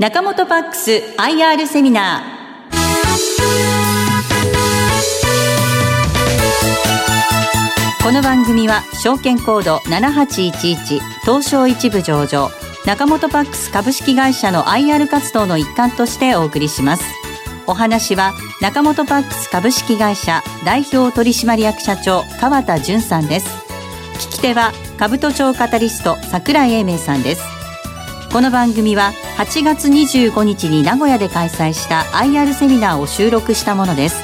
中本パックス IR セミナー。この番組は証券コード7811東証一部上場中本パックス株式会社の IR 活動の一環としてお送りします。お話は中本パックス株式会社代表取締役社長川田純さんです。聞き手は株都庁カタリスト櫻井英明さんです。この番組は8月25日に名古屋で開催した IR セミナーを収録したものです。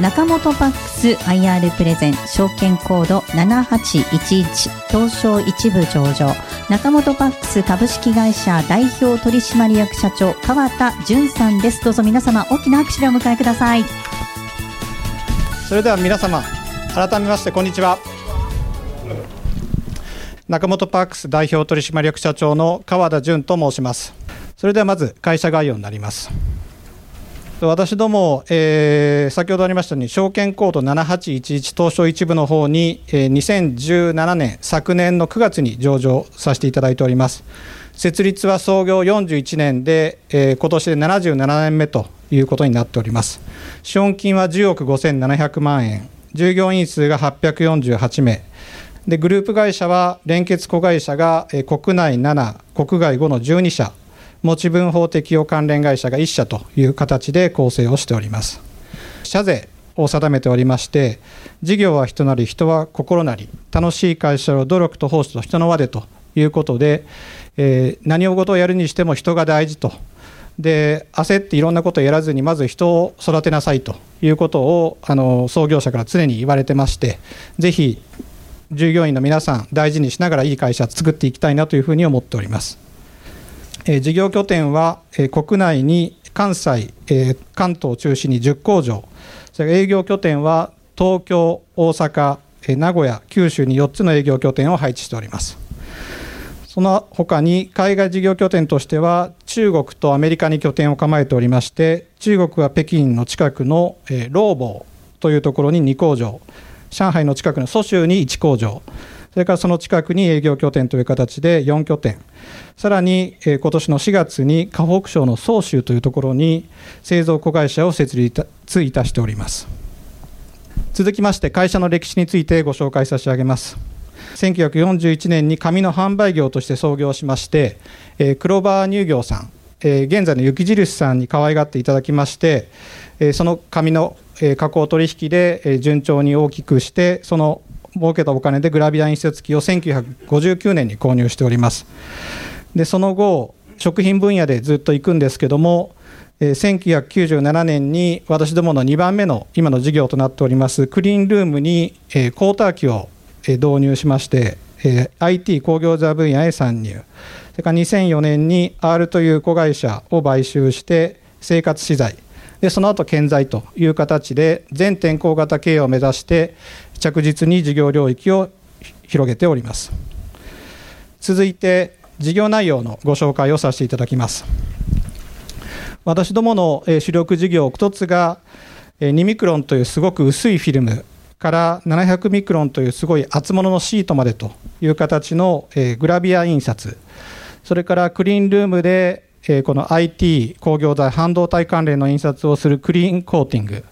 中本パックス IR プレゼン証券コード7811東証一部上場。中本パックス株式会社代表取締役社長川田純さんです。どうぞ皆様大きな拍手でお迎えください。それでは皆様改めましてこんにちは。中本パークス代表取締役社長の川田純と申します。それではまず会社概要になります。私ども、えー、先ほどありましたように証券コード7811東証一部の方に、えー、2017年昨年の9月に上場させていただいております。設立は創業41年で、えー、今年で77年目ということになっております。資本金は10億5700万円。従業員数が848名。でグループ会社は連結子会社が、国内7国外5の12社持ち分法適用関連会社が1社という形で構成をしております。社税を定めておりまして、事業は人なり、人は心なり、楽しい会社を努力と奉仕と人の輪でということで、えー、何を事をやるにしても人が大事と。で焦っていろんなことをやらずにまず人を育てなさいということをあの創業者から常に言われてましてぜひ従業員の皆さん大事にしながらいい会社作っていきたいなというふうに思っております。え事業拠点は、え国内に関西、え関東を中心に10工場、それから営業拠点は東京、大阪、え名古屋、九州に4つの営業拠点を配置しております。その他に海外事業拠点としては中国とアメリカに拠点を構えておりまして中国は北京の近くの、えー、ボーというところに2工場上海の近くの蘇州に1工場それからその近くに営業拠点という形で4拠点、さらに、えー、今年の4月に河北省の総州というところに製造子会社を設立いたしております。続きまして会社の歴史についてご紹介差し上げます。1941年に紙の販売業として創業しまして、えー、クローバー乳業さん、え、現在の雪印さんに可愛がっていただきまして、え、その紙の加工取引で順調に大きくしてその儲けたお金でグラビア印刷機を1959年に購入しております。でその後食品分野でずっと行くんですけども1997年に私どもの2番目の今の事業となっておりますクリーンルームにクォーター機を導入しまして IT 工業座分野へ参入れから2004年に R という子会社を買収して生活資材。でその後建材という形で全天候型経営を目指して着実に事業領域を広げております。続いて事業内容のご紹介をさせていただきます。私どもの主力事業一つが2ミクロンというすごく薄いフィルムから700ミクロンというすごい厚物のシートまでという形のグラビア印刷。それからクリーンルームでえこの IT 工業材半導体関連の印刷をするクリーンコーティング。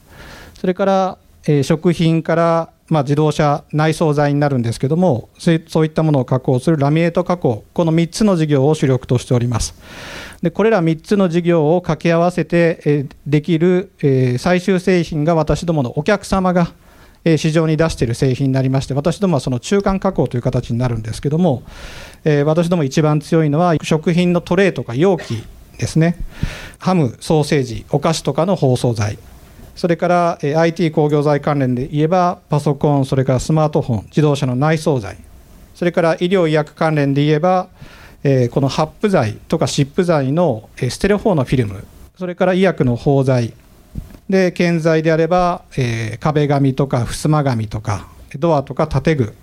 それからえ食品からま、自動車内装材になるんですけどもそういったものを加工するラミネート加工。この3つの事業を主力としております。でこれら3つの事業を掛け合わせてできる最終製品が私どものお客様が市場に出している製品になりまして私どもはその中間加工という形になるんですけども私ども一番強いのは食品のトレーとか容器ですね。ハムソーセージお菓子とかの包装材。それから IT 工業材関連で言えばパソコンそれからスマートフォン自動車の内装材。それから医療医薬関連で言えばこのハップ材とか湿布材のステレフォーのフィルム。それから医薬の包材。で建材であれば、え壁紙とか襖紙とかドアとか建具。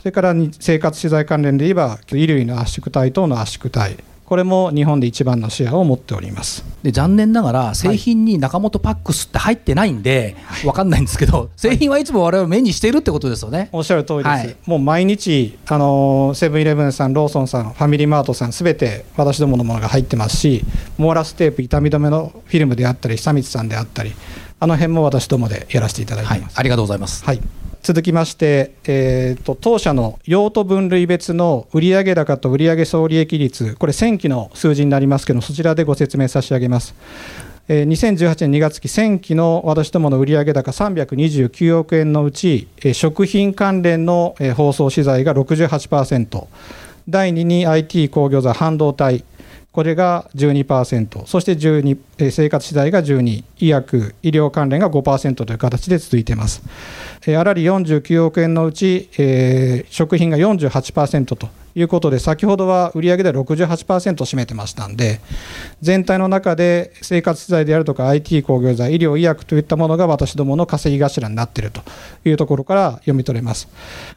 それから生活資材関連で言えば衣類の圧縮体等の圧縮体。これも日本で一番のシェアを持っております。で残念ながら製品に中本パックスって入ってないんで、はい、分かんないんですけど製品はいつも我々目にしているってことですよね。おっしゃる通りです、はい、もう毎日あのセブンイレブンさんローソンさんファミリーマートさんすべて私どものものが入ってますしモーラステープ痛み止めのフィルムであったり久光さんであったりあの辺も私どもでやらせていただいています、はい、ありがとうございます、はい、続きまして、えーと、当社の用途分類別の売上高と売上総利益率これ先期の数字になりますけどそちらでご説明差し上げます。2018年2月期前期の私どもの売上高329億円のうち食品関連の包装資材が68%第2に IT 工業財半導体。これが12%、そして12、生活資材が12、医薬、医療関連が5%という形で続いています。粗利49億円のうち、えー、食品が48%ということで、先ほどは売上で68%を占めてましたんで、全体の中で生活資材であるとか IT 工業材、医療、医薬といったものが私どもの稼ぎ頭になっているというところから読み取れます。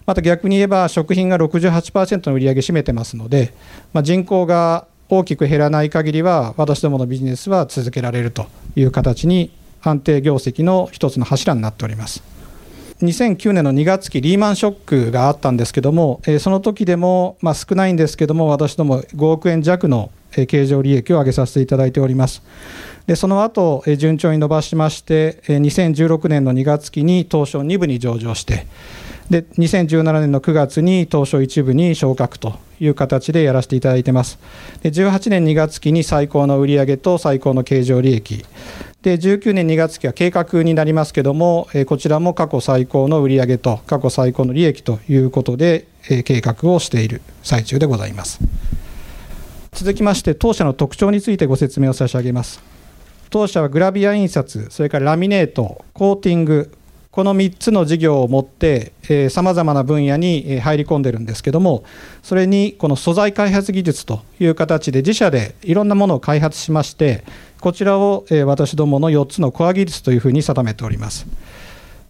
また逆に言えば、食品が68%の売上占めてますので、まあ、人口が大きく減らない限りは、私どものビジネスは続けられるという形に、安定業績の一つの柱になっております。2009年の2月期、リーマンショックがあったんですけども、その時でも、まあ、少ないんですけども、私ども5億円弱の経常利益を上げさせていただいております。でその後順調に伸ばしまして、2016年の2月期に東証2部に上場して、で2017年の9月に東証1部に昇格という形でやらせていただいてます。で18年2月期に最高の売上と最高の経常利益。で19年2月期は計画になりますけども、こちらも過去最高の売上と過去最高の利益ということで、計画をしている最中でございます。続きまして、当社の特徴についてご説明を差し上げます。当社はグラビア印刷、それからラミネート、コーティング、この3つの事業を持ってさまざまな分野に入り込んでるんですけどもそれにこの素材開発技術という形で自社でいろんなものを開発しましてこちらを私どもの4つのコア技術というふうに定めております。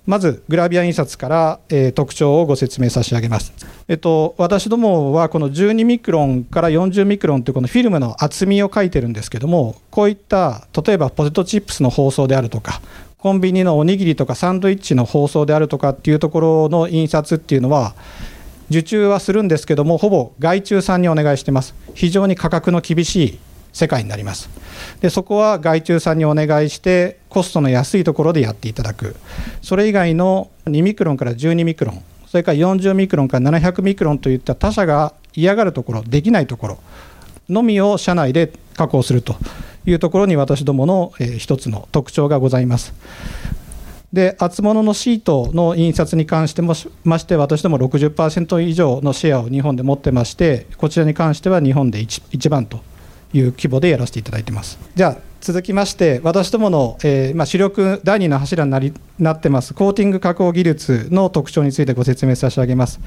まずグラビア印刷から、えー、特徴をご説明差し上げます、えっと、私どもはこの12ミクロンから40ミクロンというこのフィルムの厚みを書いてるんですけどもこういった例えばポテトチップスの包装であるとかコンビニのおにぎりとかサンドイッチの包装であるとかっていうところの印刷っていうのは受注はするんですけどもほぼ外注さんにお願いしてます。非常に価格の厳しい世界になります。でそこは外注さんにお願いしてコストの安いところでやっていただく。それ以外の2ミクロンから12ミクロンそれから40ミクロンから700ミクロンといった他社が嫌がるところできないところのみを社内で確保すると。いうところに私どもの、え一つの特徴がございます。で厚物のシートの印刷に関してもまして私ども60%以上のシェアを日本で持ってましてこちらに関しては日本で一番という規模でやらせていただいてますじゃあ続きまして私どもの、えーまあ、主力第2の柱になりなってますコーティング加工技術の特徴についてご説明差し上げます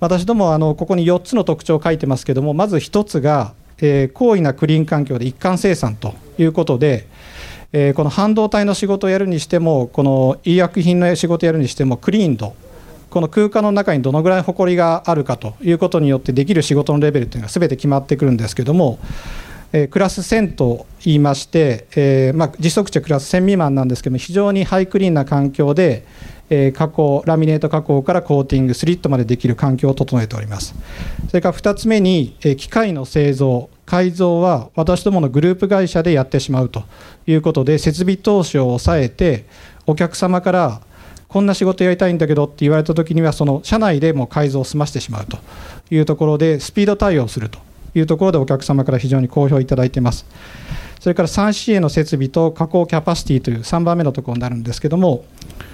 私どもあのここに4つの特徴を書いてますけどもまず1つがえー、高位なクリーン環境で一貫生産ということで、え、この半導体の仕事をやるにしてもこの医薬品の仕事をやるにしてもクリーン度この空間の中にどのぐらい埃があるかということによってできる仕事のレベルというのが全て決まってくるんですけども、え、クラス1000と言いまして、えまあ、実測値はクラス1000未満なんですけども非常にハイクリーンな環境で、え加工ラミネート加工からコーティングスリットまでできる環境を整えております。それから2つ目に、え機械の製造。改造は私どものグループ会社でやってしまうということで設備投資を抑えてお客様からこんな仕事やりたいんだけどって言われた時にはその社内でも改造を済ましてしまうというところでスピード対応するというところでお客様から非常に好評いただいています。それから 3CA の設備と加工キャパシティという3番目のところになるんですけども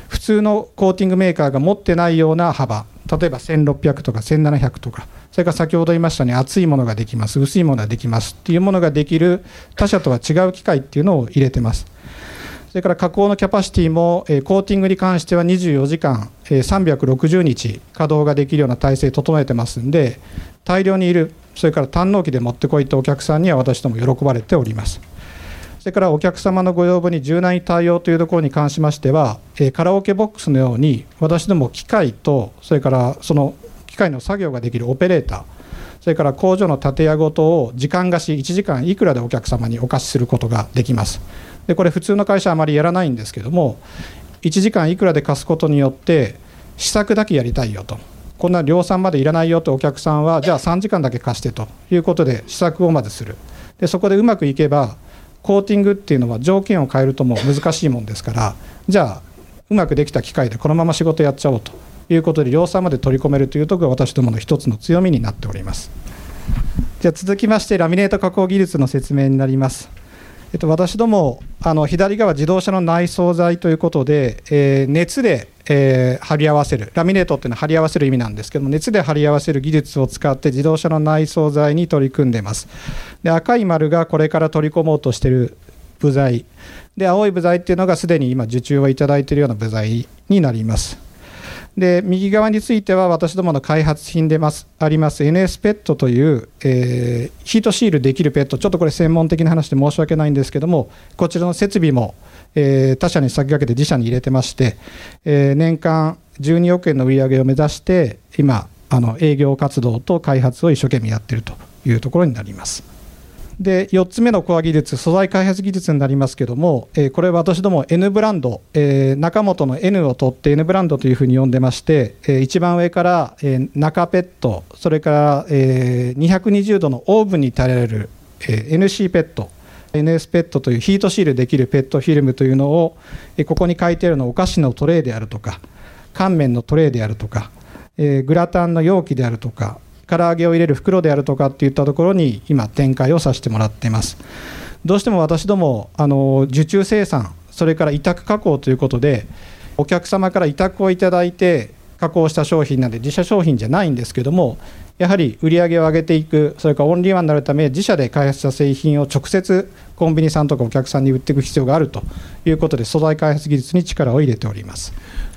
普通のコーティングメーカーが持ってないような幅例えば1600とか1700とかそれから先ほど言いましたように厚いものができます薄いものができますっていうものができる他社とは違う機械っていうのを入れてます。それから加工のキャパシティも、えコーティングに関しては24時間、え360日稼働ができるような体制整えてますんで大量にいるそれから堪能機で持ってこいったお客さんには私ども喜ばれております。それからお客様のご要望に柔軟に対応というところに関しましては、えカラオケボックスのように、私ども機械と、それからその機械の作業ができるオペレーター、それから工場の建屋ごとを時間貸し、1時間いくらでお客様にお貸しすることができます。でこれ、普通の会社はあまりやらないんですけども、1時間いくらで貸すことによって、試作だけやりたいよと。こんな量産までいらないよとお客さんは、じゃあ3時間だけ貸してということで、試作をまずする。でそこでうまくいけばコーティングっていうのは条件を変えるともう難しいもんですからじゃあうまくできた機械でこのまま仕事やっちゃおうということで量産まで取り込めるというところが私どもの一つの強みになっております。じゃあ続きましてラミネート加工技術の説明になります。えっと、私どもあの左側自動車の内装材ということで、えー、熱で、えー、貼り合わせる。ラミネートっていうのは貼り合わせる意味なんですけども熱で貼り合わせる技術を使って自動車の内装材に取り組んでいます。で赤い丸がこれから取り込もうとしている部材。で青い部材っていうのがすでに今受注をいただいているような部材になります。で右側については私どもの開発品でますあります NS ペットという、えー、ヒートシールできるペット。ちょっとこれ専門的な話で申し訳ないんですけどもこちらの設備も、えー、他社に先駆けて自社に入れてまして、えー、年間12億円の売り上げを目指して今あの営業活動と開発を一生懸命やっているというところになります。で4つ目のコア技術、素材開発技術になりますけども、えー、これは私ども N ブランド、えー、中本の N を取って N ブランドというふうに呼んでまして、えー、一番上から、えー、中ペット、それから、えー、220度のオーブンに耐えられる、えー、NC ペット、NS ペットというヒートシールできるペットフィルムというのを、ここに書いてあるのはお菓子のトレーであるとか、乾麺のトレーであるとか、グラタンの容器であるとか、唐揚げを入れる袋であるとかっていったところに今展開をさせてもらっています。どうしても私どもあの受注生産それから委託加工ということでお客様から委託をいただいて加工した商品なんで自社商品じゃないんですけどもやはり売り上げを上げていくそれからオンリーワンになるため自社で開発した製品を直接コンビニさんとかお客さんに売っていく必要があるということで素材開発技術に力を入れております。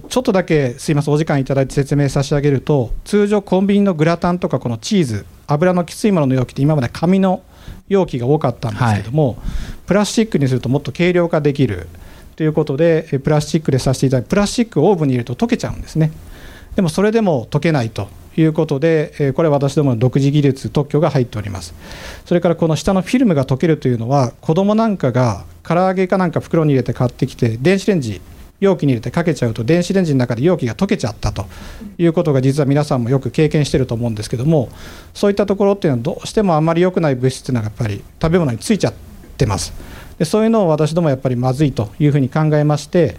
ちょっとだけすいませんお時間いただいて説明差し上げると通常コンビニのグラタンとかこのチーズ油のきついものの容器って今まで紙の容器が多かったんですけども、はい、プラスチックにするともっと軽量化できるということでプラスチックでさせていただいてプラスチックをオーブンに入れると溶けちゃうんですね。でもそれでも溶けないということでこれは私どもの独自技術特許が入っております。それからこの下のフィルムが溶けるというのは子供なんかが唐揚げかなんか袋に入れて買ってきて電子レンジ容器に入れてかけちゃうと電子レンジの中で容器が溶けちゃったと。いうことが実は皆さんもよく経験してると思うんですけどもそういったところっていうのはどうしてもあまり良くない物質がやっぱり食べ物についちゃってます。でそういうのを私どもやっぱりまずいというふうに考えまして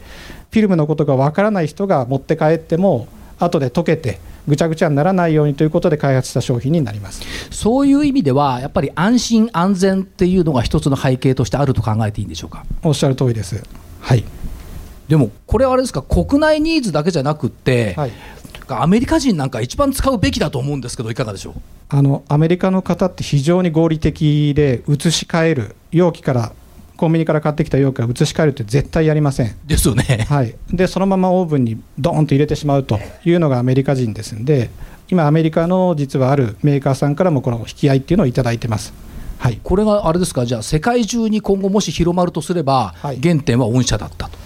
フィルムのことがわからない人が持って帰っても後で溶けてぐちゃぐちゃにならないようにということで開発した商品になります。そういう意味では、やっぱり安心・安全っていうのが一つの背景としてあると考えていいんでしょうか？おっしゃる通りです。はい。でもこれはあれですか？国内ニーズだけじゃなくって、はい、アメリカ人なんか一番使うべきだと思うんですけどいかがでしょう？あのアメリカの方って非常に合理的で移し替える容器からコンビニから買ってきた容器から移し替えるって絶対やりません。ですよね、はい、でそのままオーブンにドーンと入れてしまうというのがアメリカ人ですんで今アメリカの実はあるメーカーさんからもこの引き合いっていうのを頂いてます。はい、これがあれですか、じゃあ、世界中に今後、もし広まるとすれば、はい、原点は御社だったと。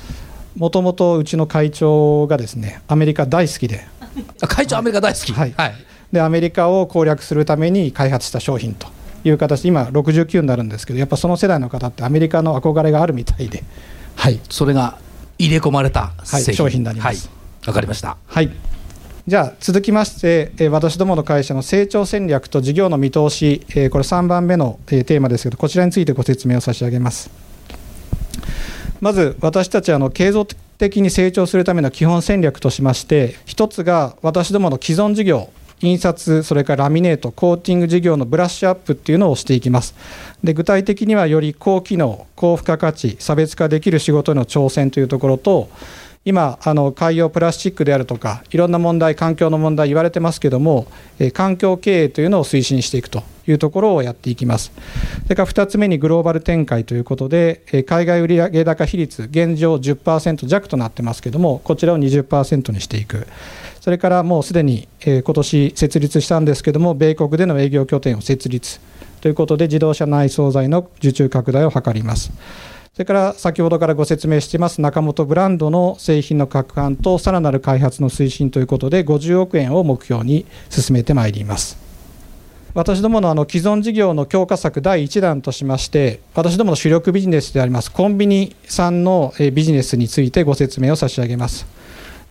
もともとうちの会長がですねアメリカ大好きで。会長アメリカ大好き、はい、はい、でアメリカを攻略するために開発した商品という形で今69になるんですけどやっぱその世代の方ってアメリカの憧れがあるみたいで、はい、それが入れ込まれた、はい、商品になります。わ、はい、かりました。はい。じゃあ続きまして、え私どもの会社の成長戦略と事業の見通し、えこれ3番目の、えテーマですけどこちらについてご説明を差し上げます。まず私たちはあの継続的に成長するための基本戦略としまして一つが私どもの既存事業印刷、それからラミネート、コーティング事業のブラッシュアップっていうのをしていきます。で具体的にはより高機能、高付加価値、差別化できる仕事への挑戦というところと、今、あの海洋プラスチックであるとか、いろんな問題、環境の問題言われてますけども、え環境経営というのを推進していくというところをやっていきます。それから2つ目にグローバル展開ということで、え海外売上高比率、現状10%弱となってますけども、こちらを20%にしていく。それからもうすでに、え今年設立したんですけども、米国での営業拠点を設立ということで、自動車内装材の受注拡大を図ります。それから先ほどからご説明しています中本ブランドの製品の拡販とさらなる開発の推進ということで50億円を目標に進めてまいります。私どものあの既存事業の強化策第1弾としまして私どもの主力ビジネスでありますコンビニさんのビジネスについてご説明を差し上げます。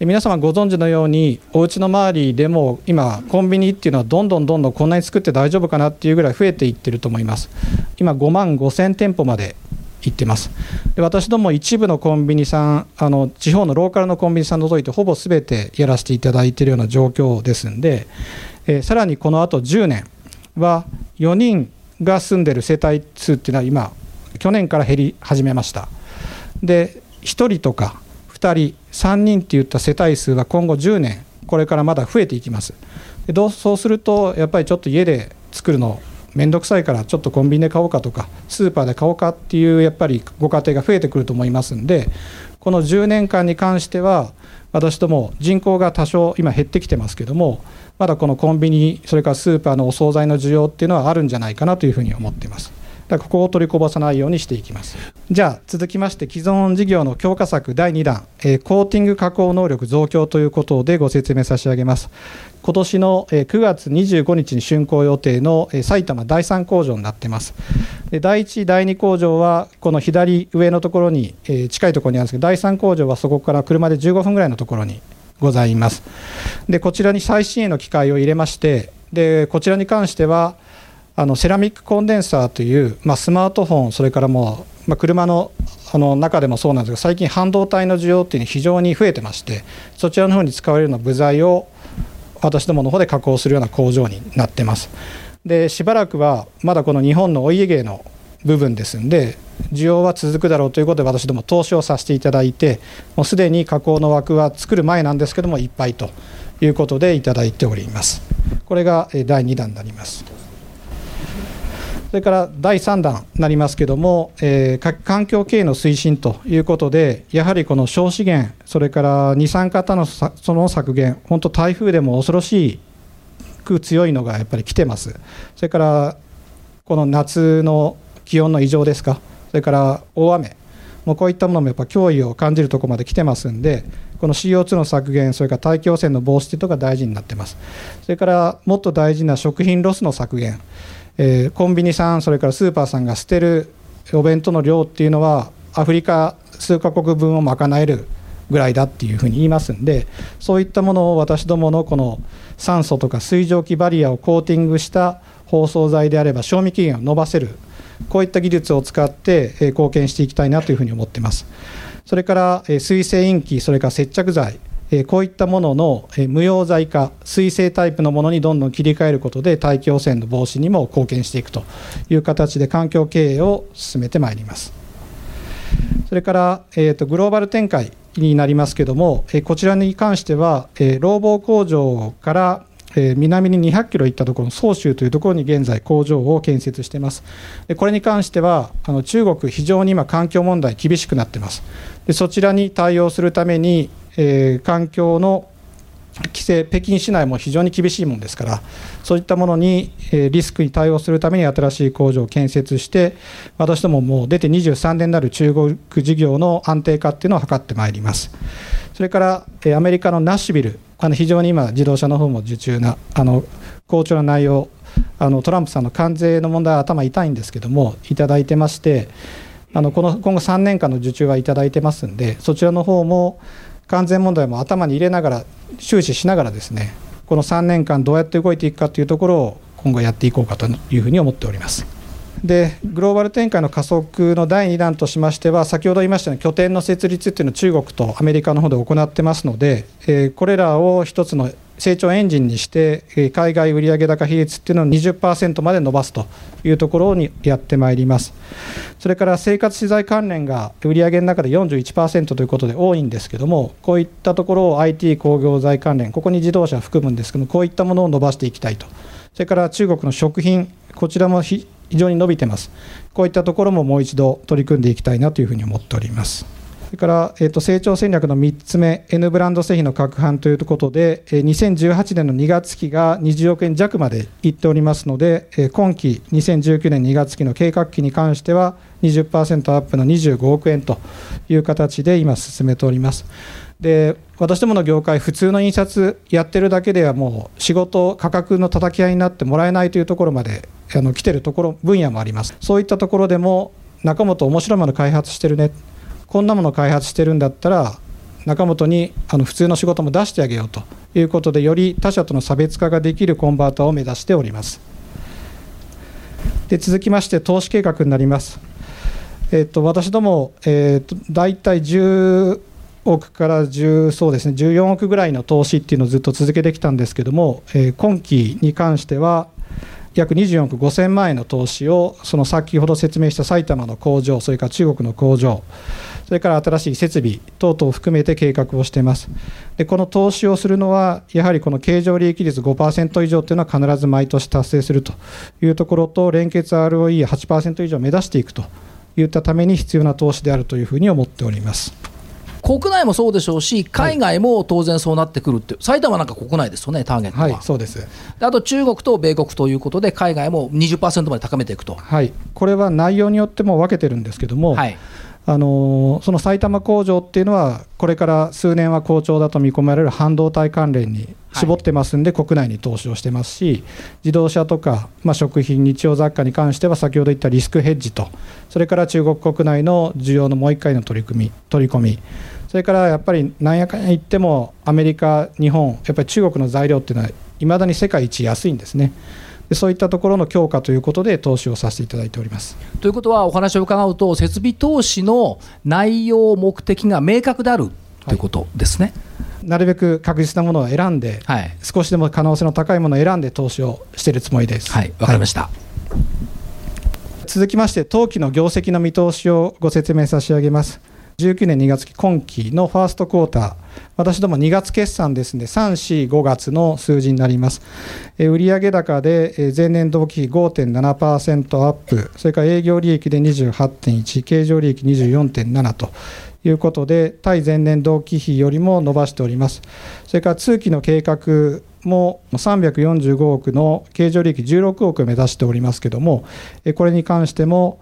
皆様ご存知のようにお家の周りでも今コンビニっていうのはどんどんどんどんこんなに作って大丈夫かなっていうぐらい増えていってると思います。今5万5000店舗まで言ってます。で私ども一部のコンビニさんあの地方のローカルのコンビニさん除いてほぼすべてやらせていただいているような状況ですんで、えー、さらにこのあと10年は4人が住んでる世帯数っていうのは今去年から減り始めました。で1人とか2人3人っていった世帯数は今後10年これからまだ増えていきますでどうそうするとやっぱりちょっと家で作るの面倒くさいからちょっとコンビニで買おうかとかスーパーで買おうかっていうやっぱりご家庭が増えてくると思いますんでこの10年間に関しては私ども人口が多少今減ってきてますけどもまだこのコンビニそれからスーパーのお惣菜の需要っていうのはあるんじゃないかなというふうに思っています。だここを取りこぼさないようにしていきます。じゃあ続きまして既存事業の強化策第2弾、えー、コーティング加工能力増強ということでご説明差し上げます。今年の9月25日に竣工予定の埼玉第3工場になっています。で第1、第2工場はこの左上のところに近いところにあるんですけど、第3工場はそこから車で15分ぐらいのところにございます。でこちらに最新鋭の機械を入れまして、でこちらに関しては、あのセラミックコンデンサーという、まあ、スマートフォン、それからもう、まあ、車のあの中でもそうなんですが、最近、半導体の需要っていうのは非常に増えてまして、そちらの方に使われるような部材を私どもの方で加工するような工場になってます。でしばらくはまだこの日本のお家芸の部分ですんで需要は続くだろうということで私ども投資をさせていただいてもうすでに加工の枠は作る前なんですけどもいっぱいということでいただいておりますこれが第2弾になりますそれから第3弾になりますけれども、えー、環境経営の推進ということで、やはりこの小資源、それから二酸化炭素の削減、本当、台風でも恐ろしく強いのがやっぱり来てます。それからこの夏の気温の異常ですか、それから大雨、もうこういったものもやっぱ脅威を感じるところまで来てますんで、この CO2 の削減、それから大気汚染の防止というのが大事になってます。それからもっと大事な食品ロスの削減。えー、コンビニさんそれからスーパーさんが捨てるお弁当の量っていうのはアフリカ数カ国分を賄えるぐらいだっていうふうに言いますんでそういったものを私どものこの酸素とか水蒸気バリアをコーティングした包装材であれば賞味期限を延ばせるこういった技術を使って貢献していきたいなというふうに思ってます。それから水性インキそれから接着剤。こういったものの無用材化、水性タイプのものにどんどん切り替えることで、大気汚染の防止にも貢献していくという形で環境経営を進めてまいります。それから、えーと、グローバル展開になりますけれども、こちらに関しては、労働工場から南に200キロ行ったところの総州というところに現在工場を建設していますで。これに関してはあの中国非常に今環境問題厳しくなっています。でそちらに対応するためにえー、環境の規制、北京市内も非常に厳しいものですから、そういったものに、リスクに対応するために新しい工場を建設して、私どももう出て23年になる中国事業の安定化っていうのを図ってまいります。それから、アメリカのナッシュビル、あの非常に今、自動車の方も受注な、あの好調な内容、あのトランプさんの関税の問題は頭痛いんですけども、いただいてまして、あのこの今後3年間の受注はいただいてますんで、そちらの方も完全問題も頭に入れながら終始しながらですねこの3年間どうやって動いていくかというところを今後やっていこうかというふうに思っております。でグローバル展開の加速の第2弾としましては先ほど言いましたように拠点の設立っていうのを中国とアメリカの方で行ってますので、えー、これらを一つの成長エンジンにして、海外売上高比率っていうのを20%まで伸ばすというところにやってまいります。それから生活資材関連が売上の中で41%ということで多いんですけども、こういったところを IT 工業材関連、ここに自動車含むんですけども、こういったものを伸ばしていきたいと。それから中国の食品、こちらも非常に伸びてます。こういったところももう一度取り組んでいきたいなというふうに思っております。それから、えー、と成長戦略の3つ目、N ブランド製品の拡販ということで、2018年の2月期が20億円弱までいっておりますので、今期2019年2月期の計画期に関しては20%アップの25億円という形で今進めております。で私どもの業界、普通の印刷やってるだけではもう仕事、価格の叩き合いになってもらえないというところまであの来てるところ分野もあります。そういったところでも中本、面白いもの開発してるねこんなもの開発してるんだったら中本にあの普通の仕事も出してあげようということでより他社との差別化ができるコンバーターを目指しております。で続きまして投資計画になります。えっと、私ども、えっと、大体10億から10そうですね14億ぐらいの投資っていうのをずっと続けてきたんですけども、えー、今期に関しては約24億5000万円の投資をその先ほど説明した埼玉の工場それから中国の工場それから新しい設備等々を含めて計画をしています。でこの投資をするのはやはりこの経常利益率5%以上というのは必ず毎年達成するというところと連結 ROE8% 以上目指していくといったために必要な投資であるというふうに思っております。国内もそうでしょうし、海外も当然そうなってくるって、はい、埼玉なんか国内ですよね、ターゲットは。はい、そうです。あと中国と米国ということで、海外も20%まで高めていくと、はい、これは内容によっても分けてるんですけども、はい、あのその埼玉工場っていうのは、これから数年は好調だと見込まれる半導体関連に絞ってますんで、国内に投資をしてますし、自動車とか、ま、食品、日用雑貨に関しては、先ほど言ったリスクヘッジと、それから中国国内の需要のもう一回の取り組み、取り込み、それからやっぱりなんやかんや言っても、アメリカ、日本、やっぱり中国の材料っていうのは、いまだに世界一安いんですね。でそういったところの強化ということで投資をさせていただいておりますということは、お話を伺うと、設備投資の内容、目的が明確であるということですね。はい、なるべく確実なものを選んで、はい、少しでも可能性の高いものを選んで投資をしているつもりです。はい、わかりました、はい、続きまして、当期の業績の見通しをご説明差し上げます。19年2月期今期のファーストクォーター、私ども2月決算ですので、3、4、5月の数字になります。売上高で前年同期比5.7%アップ、それから営業利益で28.1、経常利益24.7ということで、対前年同期比よりも伸ばしております。それから通期の計画も345億の経常利益16億を目指しておりますけども、これに関しても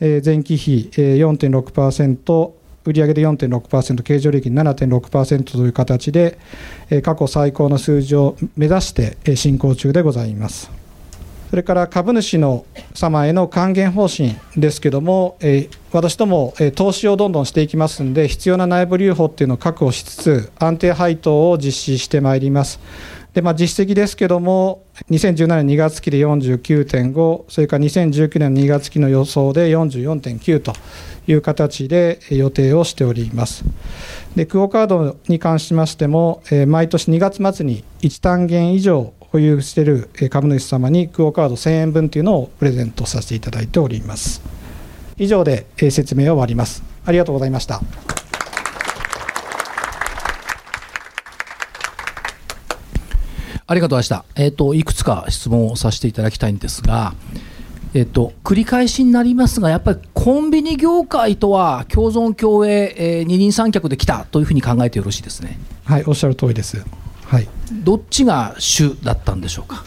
前期比4.6%、売上で4.6%、経常利益7.6%という形で、過去最高の数字を目指して進行中でございます。それから株主の様への還元方針ですけれども、私ども投資をどんどんしていきますので、必要な内部留保っていうのを確保しつつ、安定配当を実施してまいります。でまあ、実績ですけども、2017年2月期で49.5、それから2019年2月期の予想で44.9という形で予定をしております。で、クオカードに関しましても、毎年2月末に1単元以上保有している株主様にクオカード1000円分というのをプレゼントさせていただいております。以上で説明を終わります。ありがとうございました。ありがとうございました。えっ、ー、と、いくつか質問をさせていただきたいんですが、えっ、ー、と、繰り返しになりますが、やっぱりコンビニ業界とは共存共栄、えー、二人三脚できたというふうに考えてよろしいですね。はい、おっしゃる通りです。はい。どっちが主だったんでしょうか？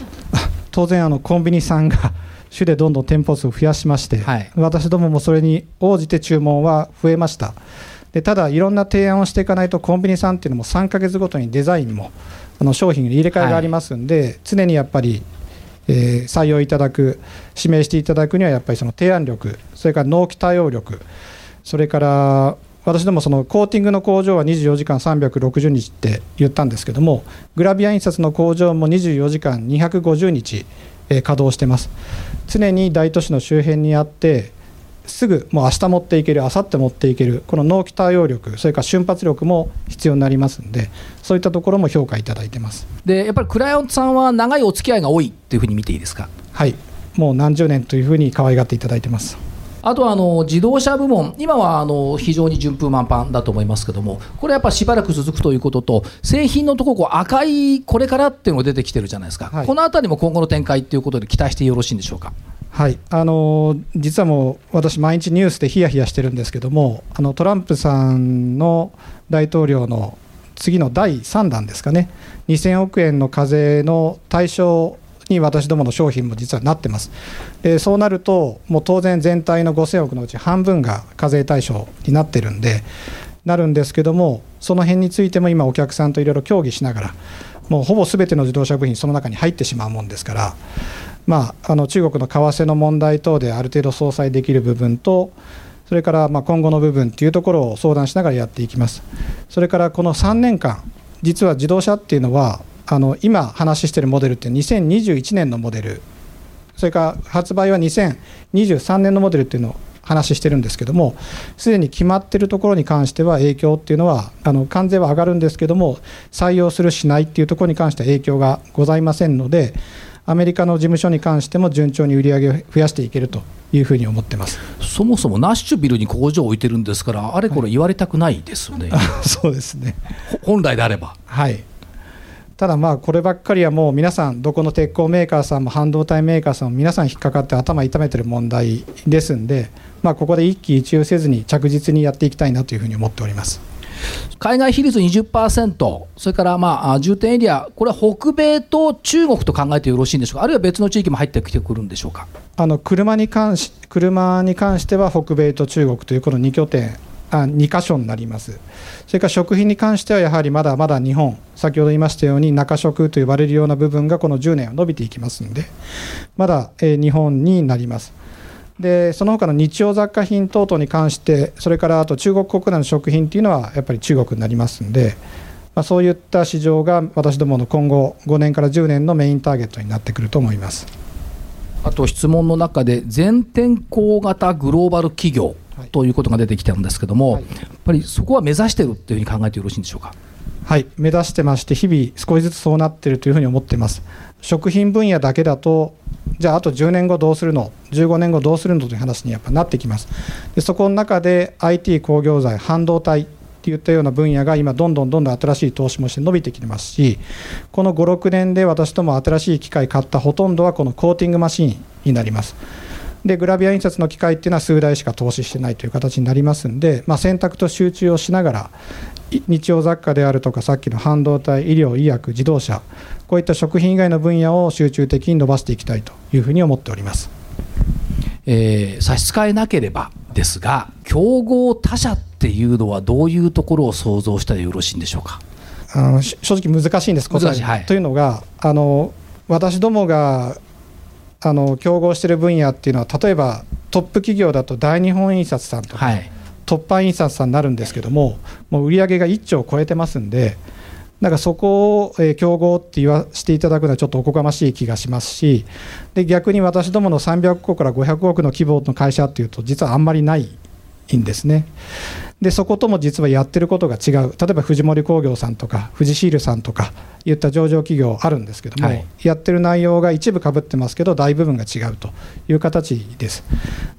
当然あのコンビニさんが主でどんどん店舗数を増やしまして、はい、私どももそれに応じて注文は増えました。でただ、いろんな提案をしていかないと、コンビニさんっていうのも3か月ごとにデザインもあの商品の入れ替えがありますんで、はい、常にやっぱり、えー、採用いただく、指名していただくには、やっぱりその提案力、それから納期対応力、それから私どもそのコーティングの工場は24時間360日って言ったんですけども、グラビア印刷の工場も24時間250日、えー、稼働してます。常に大都市の周辺にあって、すぐもう明日持っていける、明後日持っていける、この納期対応力、それから瞬発力も必要になりますので、そういったところも評価いただいてますでやっぱりクライアントさんは長いお付き合いが多いというふうに見ていいですか？はいもう何十年というふうに可愛がっていただいてます。あとはあの自動車部門、今はあの非常に順風満帆だと思いますけども、これやっぱしばらく続くということと、製品のところ、赤いこれからっていうのが出てきてるじゃないですか、はい、このあたりも今後の展開ということで期待してよろしいんでしょうか？はいあの実はもう私、毎日ニュースでヒヤヒヤしてるんですけども、あのトランプさんの大統領の次の第3弾ですかね、2000億円の課税の対象に私どもの商品も実はなってます。でそうなると、もう当然、全体の5000億のうち半分が課税対象になってるんで、なるんですけども、その辺についても今、お客さんといろいろ協議しながら、もうほぼすべての自動車部品、その中に入ってしまうもんですから、まあ、あの中国の為替の問題等である程度相殺できる部分と、それからま今後の部分というところを相談しながらやっていきます。それからこの3年間、実は自動車っていうのは、あの今話しているモデルって2021年のモデル、それから発売は2023年のモデルっていうのを話しているんですけどもすでに決まっているところに関しては影響っていうのはあの関税は上がるんですけども採用するしないっていうところに関しては影響がございませんのでアメリカの事務所に関しても順調に売り上げを増やしていけるというふうに思ってます。そもそもナッシュビルに工場を置いてるんですからあれこれ言われたくないですよね、はい、そうですね。本来であれば。はい。ただまあこればっかりはもう皆さんどこの鉄鋼メーカーさんも半導体メーカーさんも皆さん引っかかって頭痛めてる問題ですんで、まあ、ここで一喜一憂せずに着実にやっていきたいなというふうに思っております海外比率20%、それからまあ重点エリア、これは北米と中国と考えてよろしいんでしょうか、あるいは別の地域も入ってきてくるんでしょうか？あの車に関し車に関しては北米と中国というこの2拠点あ2箇所になります。それから食品に関してはやはりまだまだ日本、先ほど言いましたように中食と呼ばれるような部分がこの10年は伸びていきますので、まだ、え日本になります。でその他の日用雑貨品等々に関して、それからあと中国国内の食品というのはやっぱり中国になりますので、まあ、そういった市場が私どもの今後5年から10年のメインターゲットになってくると思います。あと質問の中で全天候型グローバル企業ということが出てきたんですけども、はい、やっぱりそこは目指しているというふうに考えてよろしいんでしょうか？はい、目指してまして、日々少しずつそうなってるというふうに思ってます。食品分野だけだと、じゃああと10年後どうするの、15年後どうするのという話にやっぱなってきます。でそこの中で IT 工業材、半導体っていったような分野が今どんどんどんどん新しい投資もして伸びてきてますし、この5、6年で私ども新しい機械買ったほとんどはこのコーティングマシンになります。でグラビア印刷の機械っていうのは数台しか投資してないという形になりますんで、まあ、選択と集中をしながら日用雑貨であるとかさっきの半導体医療医薬自動車こういった食品以外の分野を集中的に伸ばしていきたいというふうに思っております、えー、差し支えなければですが競合他社っていうのはどういうところを想像したらよろしいんでしょうか？あの正直難しいんです、難しい、はい、というのがあの私どもがあの競合している分野っていうのは例えばトップ企業だと大日本印刷さんとか、はい、突破印刷さんになるんですけどももう売り上げが1兆を超えてますんでなんかそこを、え競合って言わせていただくのはちょっとおこがましい気がしますしで逆に私どもの300個から500億の規模の会社っていうと実はあんまりないいんですね。でそことも実はやってることが違う。例えば藤森工業さんとか富士シールさんとかいった上場企業あるんですけども、はい、やってる内容が一部かぶってますけど大部分が違うという形です。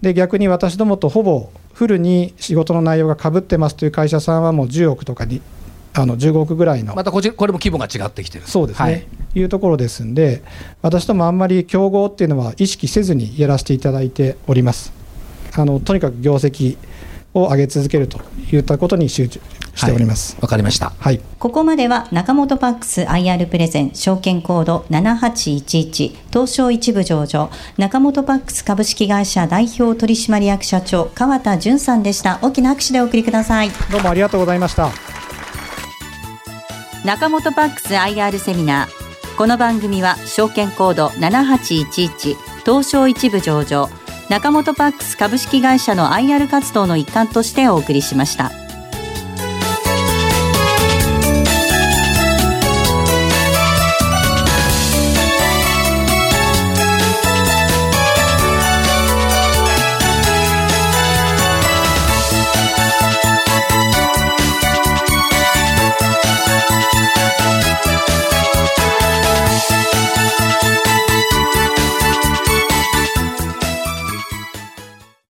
で逆に私どもとほぼフルに仕事の内容がかぶってますという会社さんはもう10億とかにあの15億ぐらいのまたこちこれも規模が違ってきてる。そうですね、はい、いうところですんで私どもあんまり競合っていうのは意識せずにやらせていただいております。あのとにかく業績を上げ続けるといったことに集中しております。わ、はい、かりました、はい、ここまでは中本パックス IR プレゼン証券コード7811東証一部上場中本パックス株式会社代表取締役社長川田純さんでした。大きな拍手でお送りください。どうもありがとうございました。中本パックス IR セミナー。この番組は証券コード7811東証一部上場中本パックス株式会社の IR 活動の一環としてお送りしました。